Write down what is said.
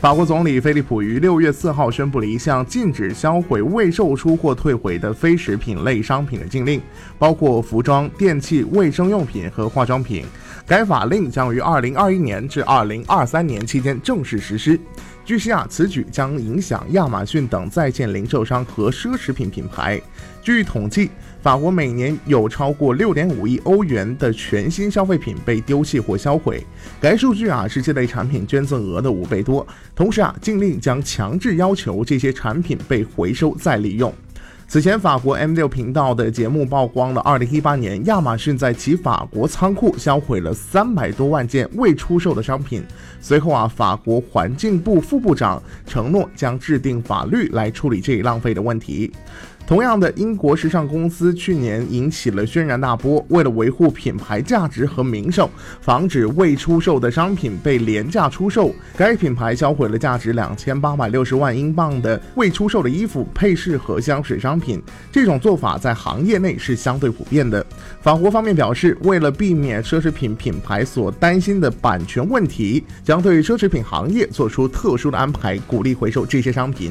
法国总理菲利普于六月四号宣布了一项禁止销毁未售出或退回的非食品类商品的禁令，包括服装、电器、卫生用品和化妆品。该法令将于二零二一年至二零二三年期间正式实施。据悉啊，此举将影响亚马逊等在线零售商和奢侈品品牌。据统计，法国每年有超过六点五亿欧元的全新消费品被丢弃或销毁，该数据啊是这类产品捐赠额的五倍多。同时啊，禁令将强制要求这些产品被回收再利用。此前，法国 M 六频道的节目曝光了二零一八年亚马逊在其法国仓库销毁了三百多万件未出售的商品。随后啊，法国环境部副部长承诺将制定法律来处理这一浪费的问题。同样的，英国时尚公司去年引起了轩然大波。为了维护品牌价值和名声，防止未出售的商品被廉价出售，该品牌销毁了价值两千八百六十万英镑的未出售的衣服、配饰和香水商品。这种做法在行业内是相对普遍的。法国方面表示，为了避免奢侈品品牌所担心的版权问题，将对奢侈品行业做出特殊的安排，鼓励回收这些商品。